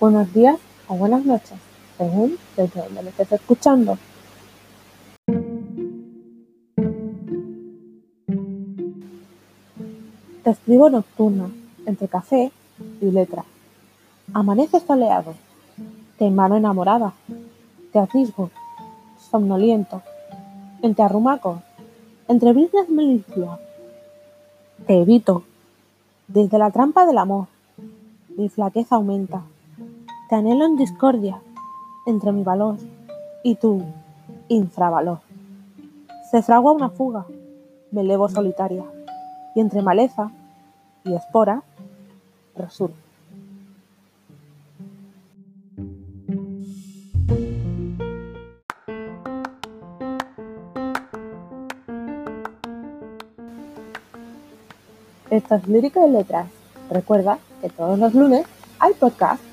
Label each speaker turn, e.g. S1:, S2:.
S1: buenos días o buenas noches, según desde donde me estés escuchando. Te escribo nocturna, entre café y letra. Amanece soleado, te mano enamorada, te atisbo, somnoliento, entre arrumacos, entre brisnas milicia. Te evito, desde la trampa del amor, mi flaqueza aumenta. Te anhelo en discordia entre mi valor y tu infravalor. Se fragua una fuga, me elevo solitaria, y entre maleza y espora resurge. Esto es Lírica y Letras. Recuerda que todos los lunes hay podcast.